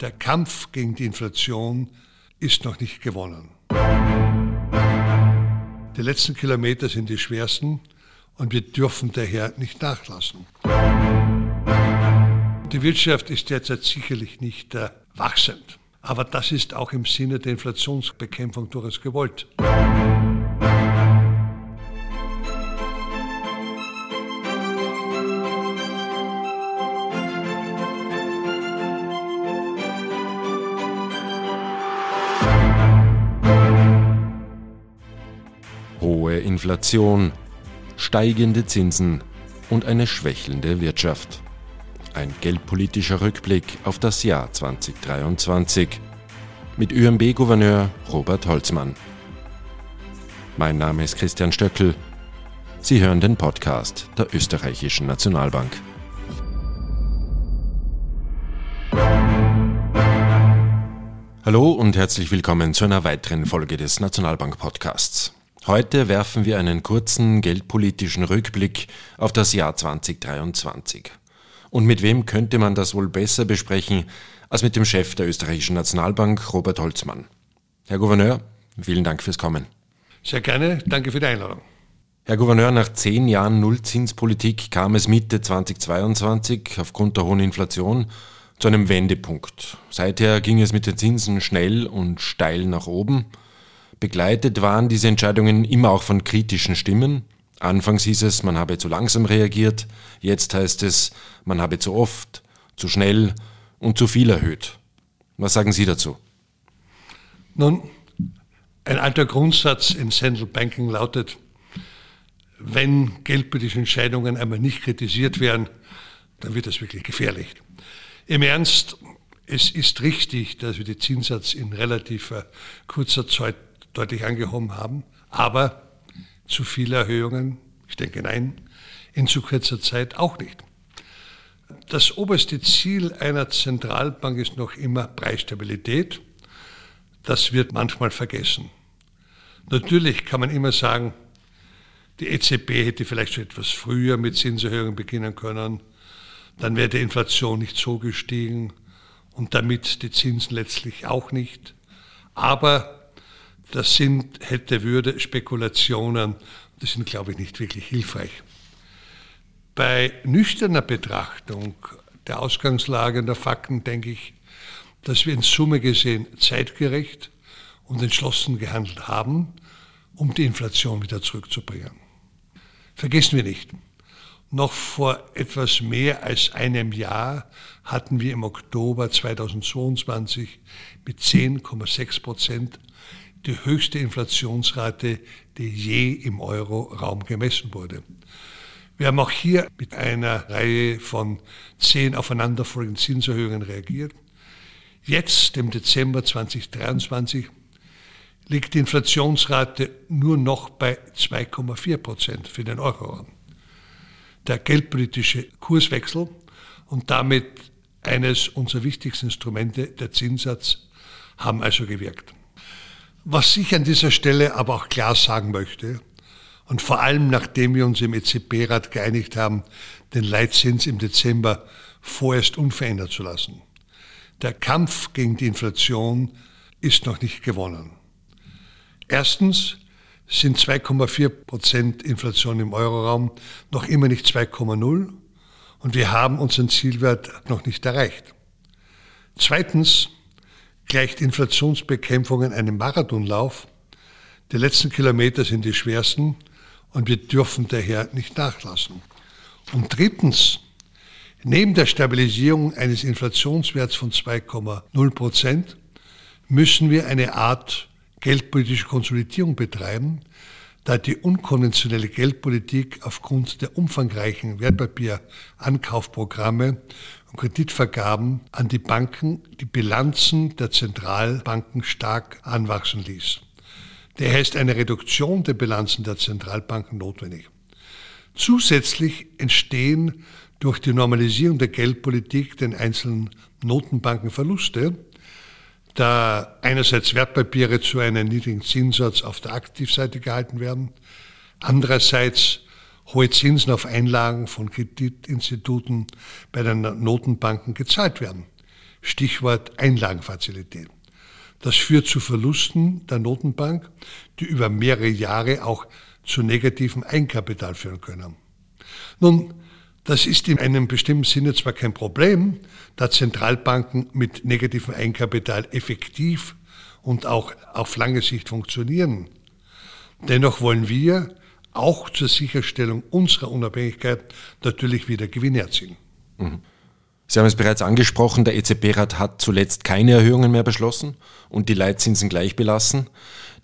Der Kampf gegen die Inflation ist noch nicht gewonnen. Die letzten Kilometer sind die schwersten und wir dürfen daher nicht nachlassen. Die Wirtschaft ist derzeit sicherlich nicht äh, wachsend, aber das ist auch im Sinne der Inflationsbekämpfung durchaus gewollt. Inflation, steigende Zinsen und eine schwächelnde Wirtschaft. Ein geldpolitischer Rückblick auf das Jahr 2023 mit ÖMB-Gouverneur Robert Holzmann. Mein Name ist Christian Stöckel. Sie hören den Podcast der Österreichischen Nationalbank. Hallo und herzlich willkommen zu einer weiteren Folge des Nationalbank Podcasts. Heute werfen wir einen kurzen geldpolitischen Rückblick auf das Jahr 2023. Und mit wem könnte man das wohl besser besprechen als mit dem Chef der österreichischen Nationalbank, Robert Holzmann. Herr Gouverneur, vielen Dank fürs Kommen. Sehr gerne, danke für die Einladung. Herr Gouverneur, nach zehn Jahren Nullzinspolitik kam es Mitte 2022 aufgrund der hohen Inflation zu einem Wendepunkt. Seither ging es mit den Zinsen schnell und steil nach oben. Begleitet waren diese Entscheidungen immer auch von kritischen Stimmen. Anfangs hieß es, man habe zu langsam reagiert, jetzt heißt es, man habe zu oft, zu schnell und zu viel erhöht. Was sagen Sie dazu? Nun, ein alter Grundsatz in Central Banking lautet, wenn geldpolitische Entscheidungen einmal nicht kritisiert werden, dann wird das wirklich gefährlich. Im Ernst, es ist richtig, dass wir die Zinssatz in relativ kurzer Zeit deutlich angehoben haben. Aber zu viele Erhöhungen, ich denke nein, in zu kurzer Zeit auch nicht. Das oberste Ziel einer Zentralbank ist noch immer Preisstabilität. Das wird manchmal vergessen. Natürlich kann man immer sagen, die EZB hätte vielleicht schon etwas früher mit Zinserhöhungen beginnen können. Dann wäre die Inflation nicht so gestiegen und damit die Zinsen letztlich auch nicht. Aber das sind, hätte, würde Spekulationen, die sind, glaube ich, nicht wirklich hilfreich. Bei nüchterner Betrachtung der Ausgangslage und der Fakten denke ich, dass wir in Summe gesehen zeitgerecht und entschlossen gehandelt haben, um die Inflation wieder zurückzubringen. Vergessen wir nicht, noch vor etwas mehr als einem Jahr hatten wir im Oktober 2022 mit 10,6 Prozent die höchste Inflationsrate, die je im Euro-Raum gemessen wurde. Wir haben auch hier mit einer Reihe von zehn aufeinanderfolgenden Zinserhöhungen reagiert. Jetzt, im Dezember 2023, liegt die Inflationsrate nur noch bei 2,4 Prozent für den Euro-Raum. Der geldpolitische Kurswechsel und damit eines unserer wichtigsten Instrumente, der Zinssatz, haben also gewirkt. Was ich an dieser Stelle aber auch klar sagen möchte, und vor allem nachdem wir uns im EZB-Rat geeinigt haben, den Leitzins im Dezember vorerst unverändert zu lassen. Der Kampf gegen die Inflation ist noch nicht gewonnen. Erstens sind 2,4 Prozent Inflation im Euroraum noch immer nicht 2,0 und wir haben unseren Zielwert noch nicht erreicht. Zweitens gleicht Inflationsbekämpfung einem Marathonlauf. Die letzten Kilometer sind die schwersten und wir dürfen daher nicht nachlassen. Und drittens, neben der Stabilisierung eines Inflationswerts von 2,0 Prozent müssen wir eine Art geldpolitische Konsolidierung betreiben, da die unkonventionelle Geldpolitik aufgrund der umfangreichen Wertpapierankaufprogramme und Kreditvergaben an die Banken die Bilanzen der Zentralbanken stark anwachsen ließ. Daher ist eine Reduktion der Bilanzen der Zentralbanken notwendig. Zusätzlich entstehen durch die Normalisierung der Geldpolitik den einzelnen Notenbanken Verluste, da einerseits Wertpapiere zu einem niedrigen Zinssatz auf der Aktivseite gehalten werden, andererseits hohe Zinsen auf Einlagen von Kreditinstituten bei den Notenbanken gezahlt werden. Stichwort Einlagenfazilität. Das führt zu Verlusten der Notenbank, die über mehrere Jahre auch zu negativem Eigenkapital führen können. Nun, das ist in einem bestimmten Sinne zwar kein Problem, da Zentralbanken mit negativem Eigenkapital effektiv und auch auf lange Sicht funktionieren. Dennoch wollen wir auch zur Sicherstellung unserer Unabhängigkeit natürlich wieder Gewinne erzielen. Mhm. Sie haben es bereits angesprochen, der EZB-Rat hat zuletzt keine Erhöhungen mehr beschlossen und die Leitzinsen gleich belassen.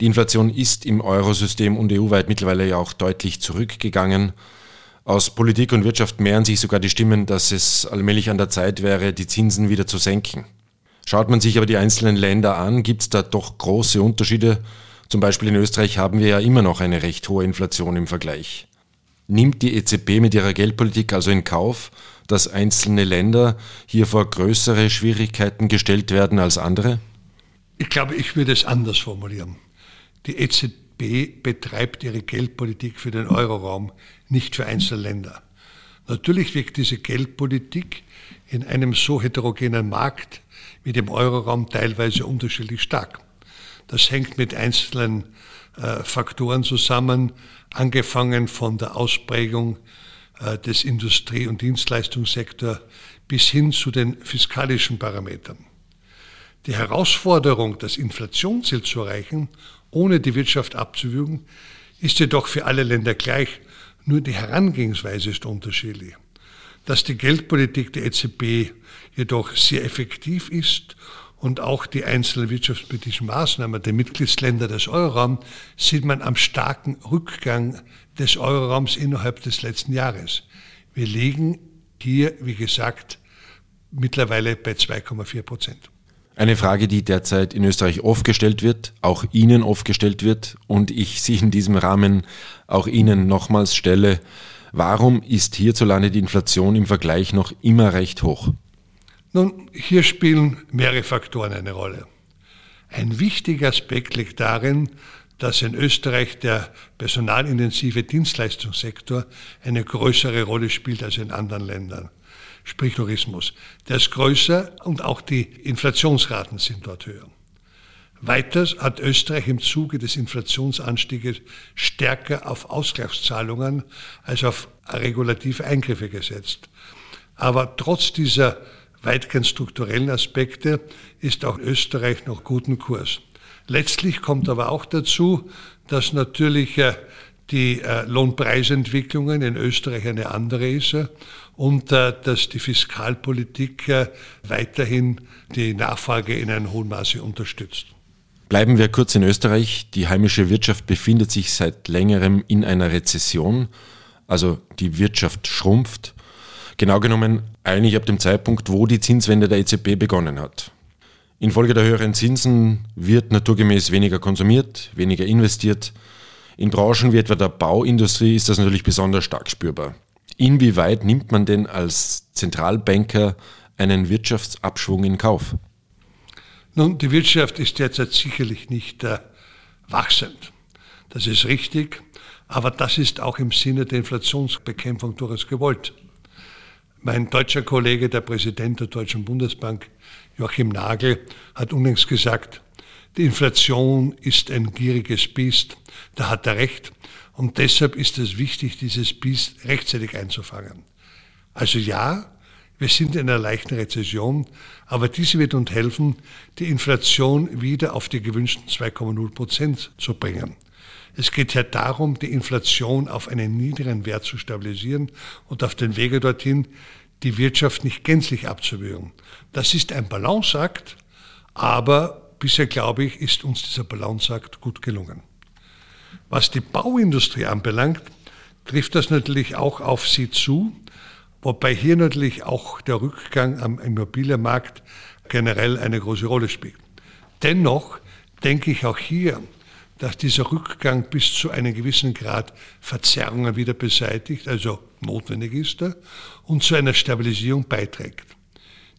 Die Inflation ist im Eurosystem und EU-weit mittlerweile ja auch deutlich zurückgegangen. Aus Politik und Wirtschaft mehren sich sogar die Stimmen, dass es allmählich an der Zeit wäre, die Zinsen wieder zu senken. Schaut man sich aber die einzelnen Länder an, gibt es da doch große Unterschiede. Zum Beispiel in Österreich haben wir ja immer noch eine recht hohe Inflation im Vergleich. Nimmt die EZB mit ihrer Geldpolitik also in Kauf, dass einzelne Länder hier vor größere Schwierigkeiten gestellt werden als andere? Ich glaube, ich würde es anders formulieren. Die EZB betreibt ihre Geldpolitik für den Euroraum, nicht für einzelne Länder. Natürlich wirkt diese Geldpolitik in einem so heterogenen Markt wie dem Euroraum teilweise unterschiedlich stark. Das hängt mit einzelnen äh, Faktoren zusammen, angefangen von der Ausprägung äh, des Industrie- und Dienstleistungssektors bis hin zu den fiskalischen Parametern. Die Herausforderung, das Inflationsziel zu erreichen, ohne die Wirtschaft abzuwürgen, ist jedoch für alle Länder gleich, nur die Herangehensweise ist unterschiedlich. Dass die Geldpolitik der EZB jedoch sehr effektiv ist und auch die einzelnen wirtschaftspolitischen Maßnahmen der Mitgliedsländer des Euroraums sieht man am starken Rückgang des Euroraums innerhalb des letzten Jahres. Wir liegen hier, wie gesagt, mittlerweile bei 2,4 Prozent. Eine Frage, die derzeit in Österreich oft gestellt wird, auch Ihnen oft gestellt wird und ich sie in diesem Rahmen auch Ihnen nochmals stelle. Warum ist hierzulande die Inflation im Vergleich noch immer recht hoch? Nun, hier spielen mehrere Faktoren eine Rolle. Ein wichtiger Aspekt liegt darin, dass in Österreich der personalintensive Dienstleistungssektor eine größere Rolle spielt als in anderen Ländern. Sprich Tourismus. Der ist größer und auch die Inflationsraten sind dort höher. Weiters hat Österreich im Zuge des Inflationsanstieges stärker auf Ausgleichszahlungen als auf regulative Eingriffe gesetzt. Aber trotz dieser weitgehend strukturellen Aspekte ist auch Österreich noch guten Kurs. Letztlich kommt aber auch dazu, dass natürlich äh, die äh, Lohnpreisentwicklungen in Österreich eine andere ist äh, und dass die Fiskalpolitik weiterhin die Nachfrage in einem hohen Maße unterstützt. Bleiben wir kurz in Österreich. Die heimische Wirtschaft befindet sich seit längerem in einer Rezession, also die Wirtschaft schrumpft. Genau genommen eigentlich ab dem Zeitpunkt, wo die Zinswende der EZB begonnen hat. Infolge der höheren Zinsen wird naturgemäß weniger konsumiert, weniger investiert. In Branchen wie etwa der Bauindustrie ist das natürlich besonders stark spürbar. Inwieweit nimmt man denn als Zentralbanker einen Wirtschaftsabschwung in Kauf? Nun, die Wirtschaft ist derzeit sicherlich nicht äh, wachsend. Das ist richtig, aber das ist auch im Sinne der Inflationsbekämpfung durchaus gewollt. Mein deutscher Kollege, der Präsident der Deutschen Bundesbank, Joachim Nagel, hat unlängst gesagt, die Inflation ist ein gieriges Biest. Da hat er recht. Und deshalb ist es wichtig, dieses Biest rechtzeitig einzufangen. Also ja, wir sind in einer leichten Rezession, aber diese wird uns helfen, die Inflation wieder auf die gewünschten 2,0 Prozent zu bringen. Es geht ja darum, die Inflation auf einen niedrigen Wert zu stabilisieren und auf den Wege dorthin die Wirtschaft nicht gänzlich abzuwürgen. Das ist ein Balanceakt, aber bisher, glaube ich, ist uns dieser Balanceakt gut gelungen. Was die Bauindustrie anbelangt, trifft das natürlich auch auf sie zu, wobei hier natürlich auch der Rückgang am Immobilienmarkt generell eine große Rolle spielt. Dennoch denke ich auch hier, dass dieser Rückgang bis zu einem gewissen Grad Verzerrungen wieder beseitigt, also notwendig ist, und zu einer Stabilisierung beiträgt.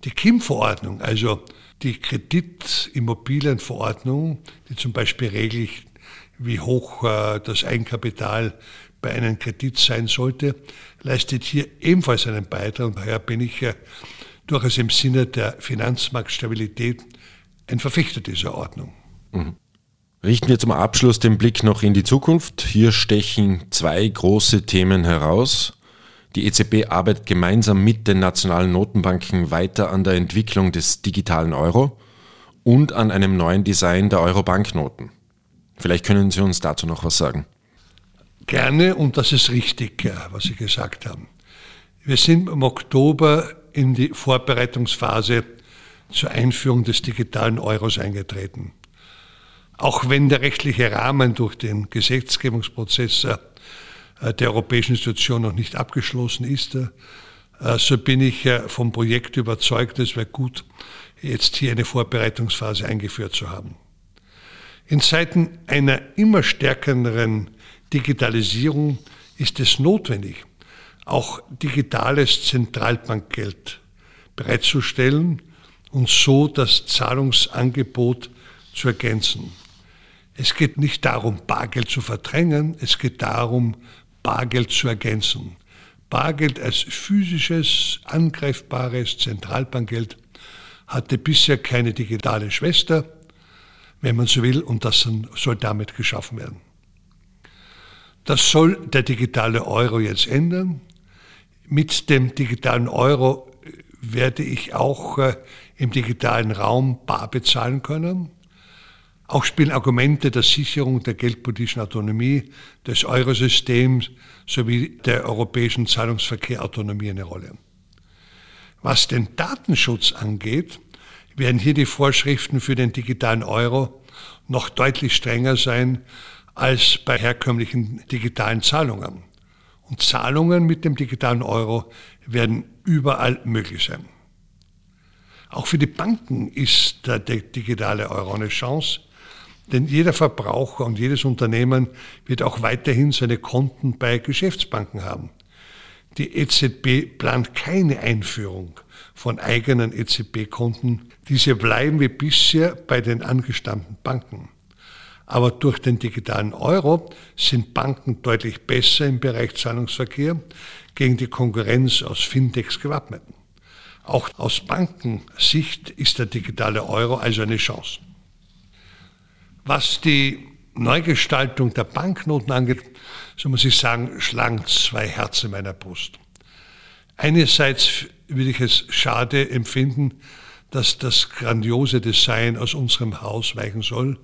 Die KIM-Verordnung, also die Kreditimmobilienverordnung, die zum Beispiel regelt, wie hoch äh, das Eigenkapital bei einem Kredit sein sollte, leistet hier ebenfalls einen Beitrag. Und daher bin ich durchaus im Sinne der Finanzmarktstabilität ein Verfechter dieser Ordnung. Mhm. Richten wir zum Abschluss den Blick noch in die Zukunft. Hier stechen zwei große Themen heraus. Die EZB arbeitet gemeinsam mit den nationalen Notenbanken weiter an der Entwicklung des digitalen Euro und an einem neuen Design der Euro-Banknoten. Vielleicht können Sie uns dazu noch was sagen. Gerne und das ist richtig, was Sie gesagt haben. Wir sind im Oktober in die Vorbereitungsphase zur Einführung des digitalen Euros eingetreten. Auch wenn der rechtliche Rahmen durch den Gesetzgebungsprozess äh, der europäischen Institution noch nicht abgeschlossen ist, äh, so bin ich vom Projekt überzeugt, es wäre gut, jetzt hier eine Vorbereitungsphase eingeführt zu haben. In Zeiten einer immer stärkeren Digitalisierung ist es notwendig, auch digitales Zentralbankgeld bereitzustellen und so das Zahlungsangebot zu ergänzen. Es geht nicht darum, Bargeld zu verdrängen, es geht darum, Bargeld zu ergänzen. Bargeld als physisches, angreifbares Zentralbankgeld hatte bisher keine digitale Schwester, wenn man so will, und das soll damit geschaffen werden. Das soll der digitale Euro jetzt ändern. Mit dem digitalen Euro werde ich auch äh, im digitalen Raum bar bezahlen können. Auch spielen Argumente der Sicherung der geldpolitischen Autonomie des Eurosystems sowie der europäischen Zahlungsverkehrautonomie eine Rolle. Was den Datenschutz angeht, werden hier die Vorschriften für den digitalen Euro noch deutlich strenger sein als bei herkömmlichen digitalen Zahlungen. Und Zahlungen mit dem digitalen Euro werden überall möglich sein. Auch für die Banken ist der digitale Euro eine Chance, denn jeder Verbraucher und jedes Unternehmen wird auch weiterhin seine Konten bei Geschäftsbanken haben. Die EZB plant keine Einführung von eigenen EZB-Konten. Diese bleiben wie bisher bei den angestammten Banken. Aber durch den digitalen Euro sind Banken deutlich besser im Bereich Zahlungsverkehr gegen die Konkurrenz aus Fintechs gewappnet. Auch aus Bankensicht ist der digitale Euro also eine Chance. Was die Neugestaltung der Banknoten angeht, so muss ich sagen, schlagen zwei Herzen in meiner Brust. Einerseits würde ich es schade empfinden, dass das grandiose Design aus unserem Haus weichen soll.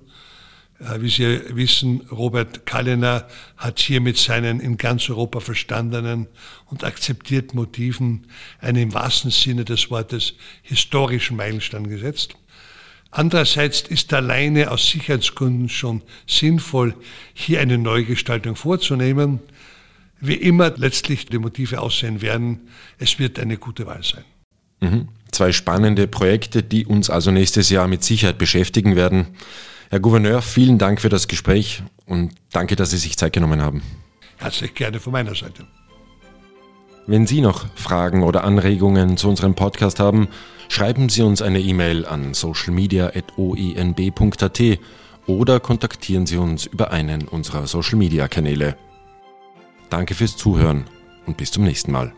Äh, wie Sie wissen, Robert Kallener hat hier mit seinen in ganz Europa verstandenen und akzeptierten Motiven einen im wahrsten Sinne des Wortes historischen Meilenstein gesetzt. Andererseits ist alleine aus Sicherheitsgründen schon sinnvoll, hier eine Neugestaltung vorzunehmen. Wie immer letztlich die Motive aussehen werden, es wird eine gute Wahl sein. Mhm. Zwei spannende Projekte, die uns also nächstes Jahr mit Sicherheit beschäftigen werden. Herr Gouverneur, vielen Dank für das Gespräch und danke, dass Sie sich Zeit genommen haben. Herzlich gerne von meiner Seite. Wenn Sie noch Fragen oder Anregungen zu unserem Podcast haben, schreiben Sie uns eine E-Mail an socialmedia.oinb.at oder kontaktieren Sie uns über einen unserer Social-Media-Kanäle. Danke fürs Zuhören und bis zum nächsten Mal.